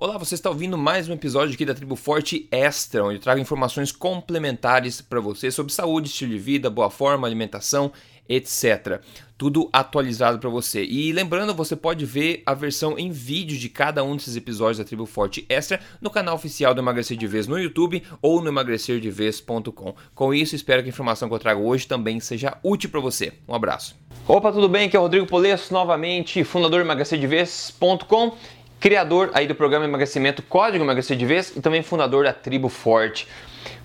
Olá, você está ouvindo mais um episódio aqui da Tribo Forte Extra, onde eu trago informações complementares para você sobre saúde, estilo de vida, boa forma, alimentação, etc. Tudo atualizado para você. E lembrando, você pode ver a versão em vídeo de cada um desses episódios da Tribo Forte Extra no canal oficial do Emagrecer de Vez no YouTube ou no emagrecerdevez.com. Com isso, espero que a informação que eu trago hoje também seja útil para você. Um abraço. Opa, tudo bem? Aqui é o Rodrigo Polesso, novamente fundador do emagrecerdevez.com criador aí do programa Emagrecimento Código Emagrecer de Vez e também fundador da Tribo Forte.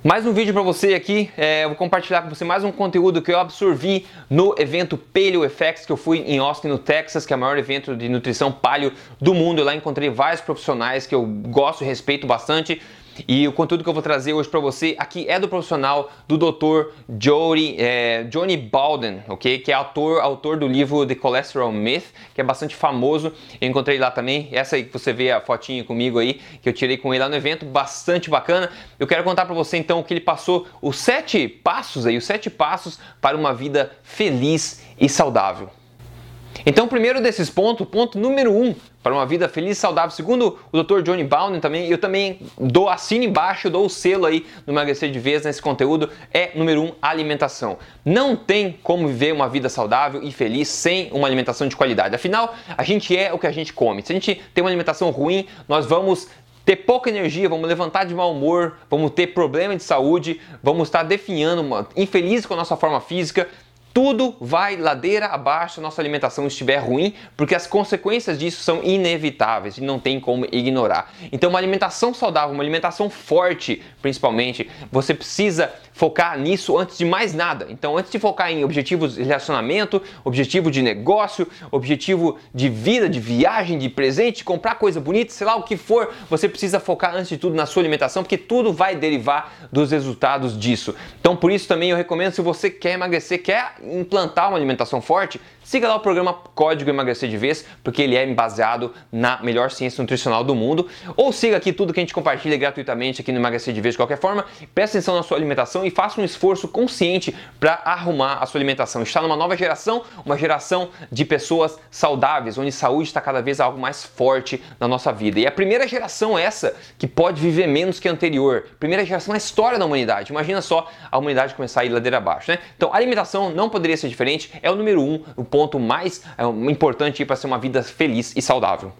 Mais um vídeo para você aqui, é, eu vou compartilhar com você mais um conteúdo que eu absorvi no evento Paleo Effects que eu fui em Austin, no Texas, que é o maior evento de nutrição paleo do mundo. Eu lá encontrei vários profissionais que eu gosto e respeito bastante e o conteúdo que eu vou trazer hoje para você aqui é do profissional do Dr. Jody, é, Johnny Balden, ok? Que é autor, autor do livro The Cholesterol Myth, que é bastante famoso. Eu encontrei lá também. Essa aí que você vê a fotinha comigo aí, que eu tirei com ele lá no evento, bastante bacana. Eu quero contar para você então que ele passou os sete passos aí, os sete passos para uma vida feliz e saudável. Então, o primeiro desses pontos, ponto número um, para uma vida feliz e saudável, segundo o Dr. Johnny Bowden também, eu também dou assino embaixo, dou o selo aí no emagrecer de vez nesse conteúdo, é número um, alimentação. Não tem como viver uma vida saudável e feliz sem uma alimentação de qualidade. Afinal, a gente é o que a gente come. Se a gente tem uma alimentação ruim, nós vamos ter pouca energia, vamos levantar de mau humor, vamos ter problema de saúde, vamos estar definhando, infeliz com a nossa forma física, tudo vai ladeira abaixo se nossa alimentação estiver ruim, porque as consequências disso são inevitáveis e não tem como ignorar. Então, uma alimentação saudável, uma alimentação forte, principalmente, você precisa focar nisso antes de mais nada. Então, antes de focar em objetivos de relacionamento, objetivo de negócio, objetivo de vida, de viagem, de presente, comprar coisa bonita, sei lá o que for, você precisa focar antes de tudo na sua alimentação, porque tudo vai derivar dos resultados disso. Então, por isso também eu recomendo se você quer emagrecer, quer implantar uma alimentação forte, siga lá o programa Código Emagrecer de Vez, porque ele é baseado na melhor ciência nutricional do mundo. Ou siga aqui tudo que a gente compartilha gratuitamente aqui no Emagrecer de Vez de qualquer forma. Preste atenção na sua alimentação e faça um esforço consciente para arrumar a sua alimentação. Está numa nova geração, uma geração de pessoas saudáveis, onde saúde está cada vez algo mais forte na nossa vida. E a primeira geração é essa que pode viver menos que a anterior. Primeira geração na história da humanidade. Imagina só a humanidade começar a ir ladeira abaixo, né? Então, alimentação não poderia ser diferente. É o número um, ponto mais é, importante para ser uma vida feliz e saudável.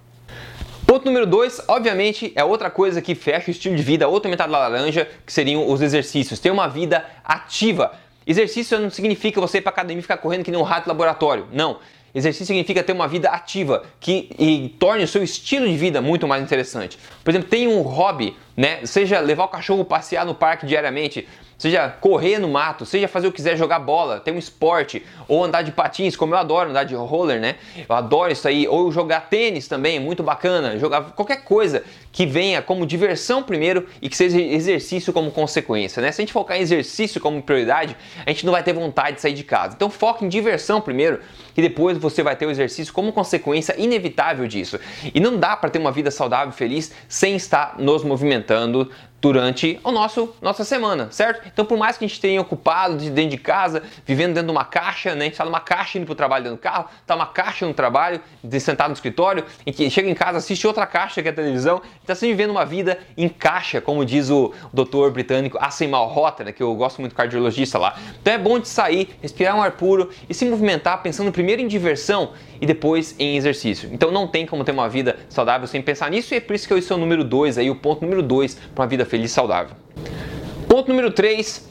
Ponto número dois, obviamente, é outra coisa que fecha o estilo de vida, outra metade da laranja, que seriam os exercícios. Ter uma vida ativa. Exercício não significa você ir para academia e ficar correndo que nem um rato laboratório. Não. Exercício significa ter uma vida ativa que torne o seu estilo de vida muito mais interessante. Por exemplo, tem um hobby, né? Seja levar o cachorro passear no parque diariamente, seja correr no mato, seja fazer o que quiser, jogar bola, ter um esporte, ou andar de patins, como eu adoro andar de roller, né? Eu adoro isso aí, ou jogar tênis também, muito bacana, jogar qualquer coisa que venha como diversão primeiro e que seja exercício como consequência, né? Se a gente focar em exercício como prioridade, a gente não vai ter vontade de sair de casa. Então foque em diversão primeiro e depois você vai ter o exercício como consequência inevitável disso. E não dá para ter uma vida saudável e feliz sem estar nos movimentando tentando durante o nosso nossa semana, certo? Então, por mais que a gente tenha ocupado de dentro de casa, vivendo dentro de uma caixa, né? A gente está numa caixa indo para o trabalho dentro do carro, tá uma caixa no trabalho, sentado no escritório, e que chega em casa, assiste outra caixa que é a televisão, está sempre vivendo uma vida em caixa, como diz o doutor britânico Asim Malhotra, né? que eu gosto muito cardiologista lá. Então é bom de sair, respirar um ar puro e se movimentar pensando primeiro em diversão e depois em exercício. Então não tem como ter uma vida saudável sem pensar nisso e é por isso que eu sou o número 2 aí, o ponto número 2 para uma vida feliz e saudável. Ponto número 3,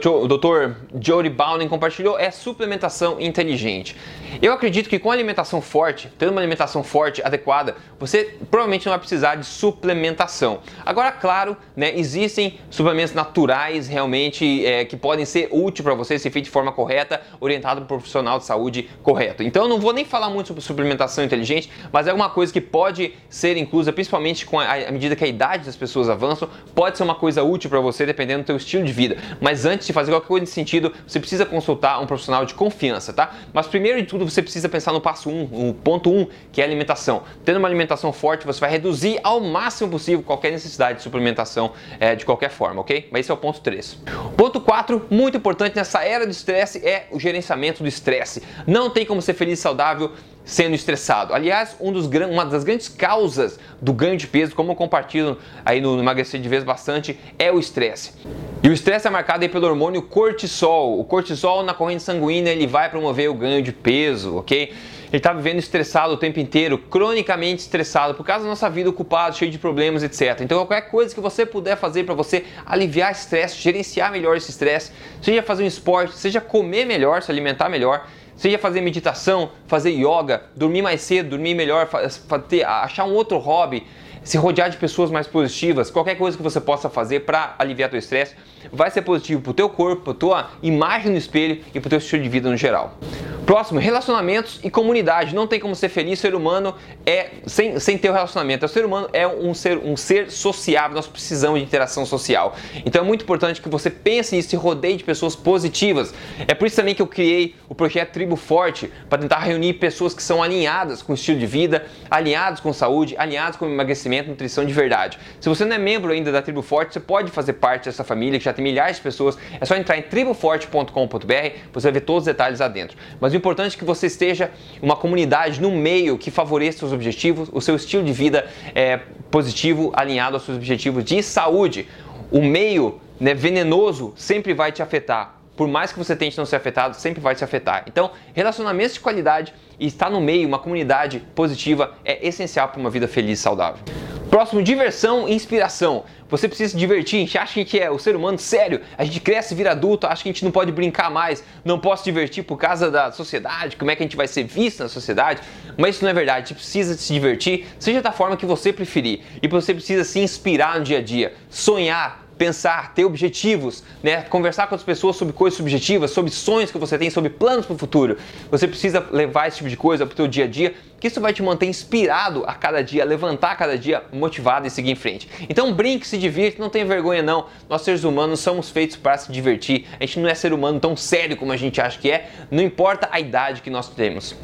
que o Dr. Jody Bowden compartilhou é suplementação inteligente. Eu acredito que com alimentação forte, tendo uma alimentação forte, adequada, você provavelmente não vai precisar de suplementação. Agora, claro, né, existem suplementos naturais realmente é, que podem ser úteis para você se feito de forma correta, orientado por um profissional de saúde correto. Então, não vou nem falar muito sobre suplementação inteligente, mas é alguma coisa que pode ser inclusa, principalmente com a, à medida que a idade das pessoas avança, pode ser uma coisa útil para você dependendo do seu estilo de vida. Mas antes de fazer qualquer coisa nesse sentido, você precisa consultar um profissional de confiança, tá? Mas primeiro de tudo, você precisa pensar no passo 1, um, o ponto 1, um, que é a alimentação. Tendo uma alimentação forte, você vai reduzir ao máximo possível qualquer necessidade de suplementação é, de qualquer forma, ok? Mas esse é o ponto 3. Ponto 4, muito importante nessa era do estresse, é o gerenciamento do estresse. Não tem como ser feliz e saudável sendo estressado. Aliás, um dos, uma das grandes causas do ganho de peso, como eu compartilho aí no Emagrecer de Vez bastante, é o estresse. E o estresse é marcado pelo hormônio cortisol. O cortisol na corrente sanguínea ele vai promover o ganho de peso, ok? Ele está vivendo estressado o tempo inteiro, cronicamente estressado, por causa da nossa vida ocupada, cheio de problemas, etc. Então, qualquer coisa que você puder fazer para você aliviar estresse, gerenciar melhor esse estresse, seja fazer um esporte, seja comer melhor, se alimentar melhor, seja fazer meditação, fazer yoga, dormir mais cedo, dormir melhor, achar um outro hobby, se rodear de pessoas mais positivas, qualquer coisa que você possa fazer para aliviar teu estresse, vai ser positivo para o teu corpo, para tua imagem no espelho e para o teu estilo de vida no geral. Próximo, relacionamentos e comunidade. Não tem como ser feliz ser humano é sem, sem ter o um relacionamento. O ser humano é um ser, um ser sociável, nós precisamos de interação social. Então é muito importante que você pense nisso e rodeie de pessoas positivas. É por isso também que eu criei o projeto Tribo Forte, para tentar reunir pessoas que são alinhadas com o estilo de vida, alinhados com saúde, alinhados com emagrecimento, nutrição de verdade. Se você não é membro ainda da Tribo Forte, você pode fazer parte dessa família que já tem milhares de pessoas. É só entrar em triboforte.com.br, você vai ver todos os detalhes lá dentro. Mas o importante é que você esteja uma comunidade no meio que favoreça os objetivos, o seu estilo de vida é, positivo, alinhado aos seus objetivos de saúde. O meio né, venenoso sempre vai te afetar. Por mais que você tente não ser afetado, sempre vai te afetar. Então, relacionamentos de qualidade e estar no meio, uma comunidade positiva, é essencial para uma vida feliz e saudável. Próximo, diversão e inspiração. Você precisa se divertir, a gente acha que a gente é o ser humano sério, a gente cresce, vira adulto, acha que a gente não pode brincar mais, não posso divertir por causa da sociedade, como é que a gente vai ser visto na sociedade, mas isso não é verdade, a gente precisa se divertir, seja da forma que você preferir, e você precisa se inspirar no dia a dia, sonhar, pensar, ter objetivos, né? conversar com as pessoas sobre coisas subjetivas, sobre sonhos que você tem, sobre planos para o futuro. Você precisa levar esse tipo de coisa para o teu dia a dia, que isso vai te manter inspirado a cada dia, levantar a cada dia, motivado e seguir em frente. Então brinque, se divirta, não tenha vergonha não. Nós seres humanos somos feitos para se divertir. A gente não é ser humano tão sério como a gente acha que é, não importa a idade que nós temos.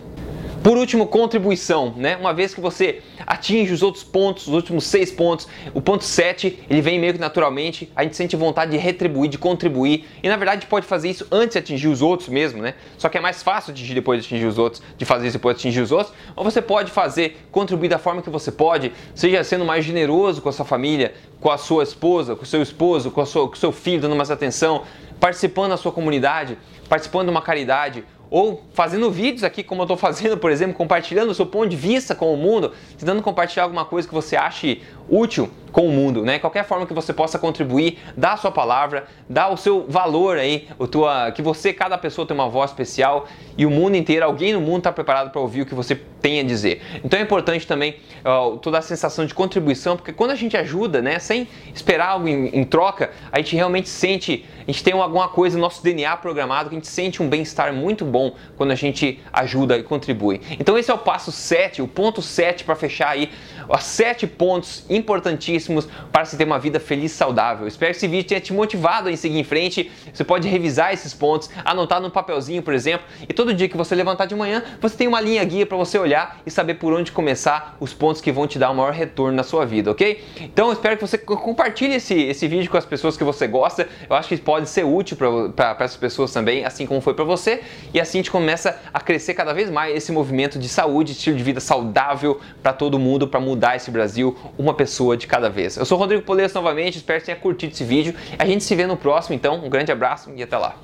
Por último, contribuição, né? Uma vez que você atinge os outros pontos, os últimos seis pontos, o ponto 7, ele vem meio que naturalmente, a gente sente vontade de retribuir, de contribuir, e na verdade pode fazer isso antes de atingir os outros mesmo, né? Só que é mais fácil atingir depois de atingir os outros, de fazer isso depois de atingir os outros, ou você pode fazer, contribuir da forma que você pode, seja sendo mais generoso com a sua família, com a sua esposa, com o seu esposo, com, sua, com o seu filho, dando mais atenção, participando da sua comunidade, participando de uma caridade, ou fazendo vídeos aqui, como eu estou fazendo, por exemplo, compartilhando o seu ponto de vista com o mundo, tentando compartilhar alguma coisa que você ache útil com o mundo, né? Qualquer forma que você possa contribuir, dá a sua palavra, dá o seu valor aí, o tua, que você, cada pessoa tem uma voz especial e o mundo inteiro, alguém no mundo está preparado para ouvir o que você tem a dizer. Então é importante também uh, toda a sensação de contribuição, porque quando a gente ajuda, né, sem esperar algo em, em troca, a gente realmente sente, a gente tem alguma coisa no nosso DNA programado que a gente sente um bem-estar muito bom quando a gente ajuda e contribui. Então esse é o passo 7, o ponto 7 para fechar aí, os sete pontos importantíssimos para se ter uma vida feliz e saudável. Espero que esse vídeo tenha te motivado a seguir em frente. Você pode revisar esses pontos, anotar no papelzinho, por exemplo, e todo dia que você levantar de manhã, você tem uma linha guia para você olhar e saber por onde começar os pontos que vão te dar o maior retorno na sua vida, ok? Então espero que você compartilhe esse, esse vídeo com as pessoas que você gosta. Eu acho que pode ser útil para essas pessoas também, assim como foi para você. E assim a gente começa a crescer cada vez mais esse movimento de saúde, estilo de vida saudável para todo mundo, para mudar esse Brasil uma pessoa de cada vez. Eu sou Rodrigo Polesso novamente, espero que tenha curtido esse vídeo. A gente se vê no próximo, então um grande abraço e até lá.